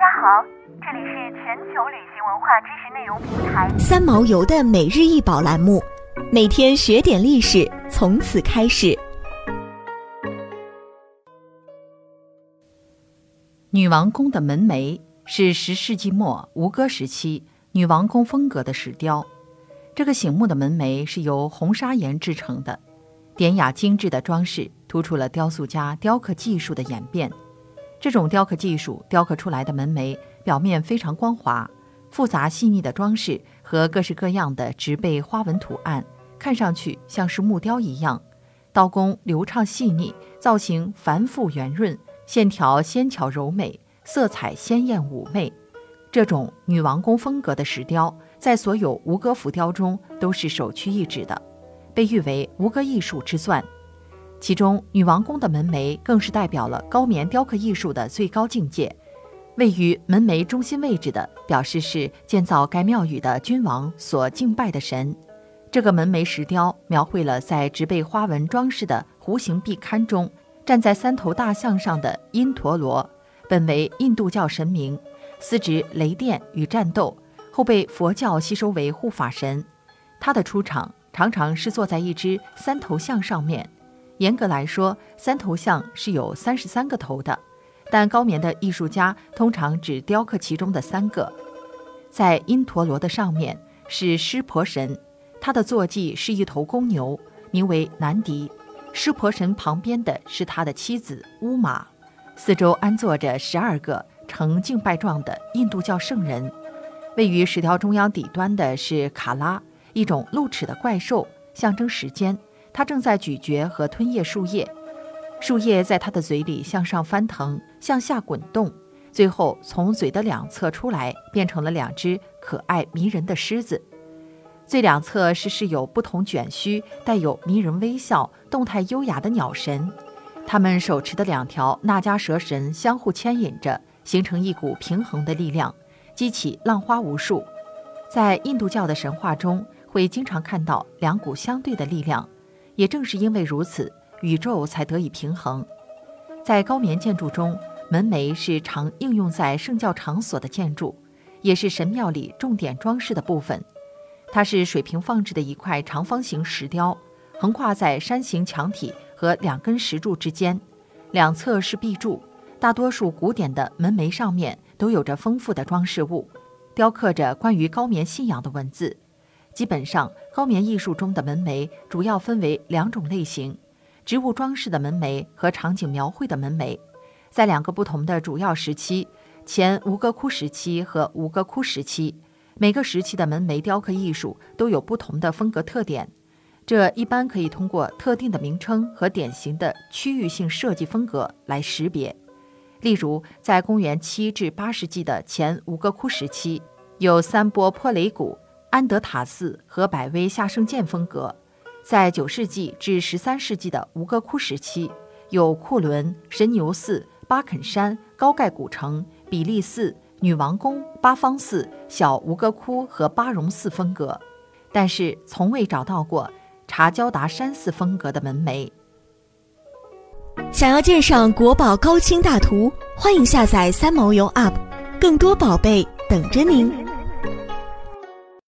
家好，这里是全球旅行文化知识内容平台三毛游的每日一宝栏目，每天学点历史，从此开始。女王宫的门楣是十世纪末吴哥时期女王宫风格的石雕，这个醒目的门楣是由红砂岩制成的，典雅精致的装饰突出了雕塑家雕刻技术的演变。这种雕刻技术雕刻出来的门楣表面非常光滑，复杂细腻的装饰和各式各样的植被花纹图案，看上去像是木雕一样。刀工流畅细腻，造型繁复圆润，线条纤巧柔美，色彩鲜艳妩媚。这种女王宫风格的石雕，在所有吴哥浮雕中都是首屈一指的，被誉为吴哥艺术之钻。其中，女王宫的门楣更是代表了高棉雕刻艺术的最高境界。位于门楣中心位置的，表示是建造该庙宇的君王所敬拜的神。这个门楣石雕描绘了在植被花纹装饰的弧形壁龛中，站在三头大象上的因陀罗，本为印度教神明，司职雷电与战斗，后被佛教吸收为护法神。他的出场常常是坐在一只三头象上面。严格来说，三头象是有三十三个头的，但高棉的艺术家通常只雕刻其中的三个。在因陀罗的上面是湿婆神，他的坐骑是一头公牛，名为南迪。湿婆神旁边的是他的妻子乌玛，四周安坐着十二个呈敬拜状的印度教圣人。位于石雕中央底端的是卡拉，一种露齿的怪兽，象征时间。他正在咀嚼和吞咽树叶，树叶在他的嘴里向上翻腾，向下滚动，最后从嘴的两侧出来，变成了两只可爱迷人的狮子。最两侧是饰有不同卷须、带有迷人微笑、动态优雅的鸟神，他们手持的两条那迦蛇神相互牵引着，形成一股平衡的力量，激起浪花无数。在印度教的神话中，会经常看到两股相对的力量。也正是因为如此，宇宙才得以平衡。在高棉建筑中，门楣是常应用在圣教场所的建筑，也是神庙里重点装饰的部分。它是水平放置的一块长方形石雕，横跨在山形墙体和两根石柱之间，两侧是壁柱。大多数古典的门楣上面都有着丰富的装饰物，雕刻着关于高棉信仰的文字。基本上，高棉艺术中的门楣主要分为两种类型：植物装饰的门楣和场景描绘的门楣。在两个不同的主要时期——前吴哥窟时期和吴哥窟时期，每个时期的门楣雕刻艺术都有不同的风格特点。这一般可以通过特定的名称和典型的区域性设计风格来识别。例如，在公元七至八世纪的前吴哥窟时期，有三波坡雷谷。安德塔寺和百威下圣剑风格，在九世纪至十三世纪的吴哥窟时期，有库伦、神牛寺、巴肯山、高盖古城、比利寺、女王宫、八方寺、小吴哥窟和巴戎寺风格，但是从未找到过查焦达山寺风格的门楣。想要鉴赏国宝高清大图，欢迎下载三毛游 App，更多宝贝等着您。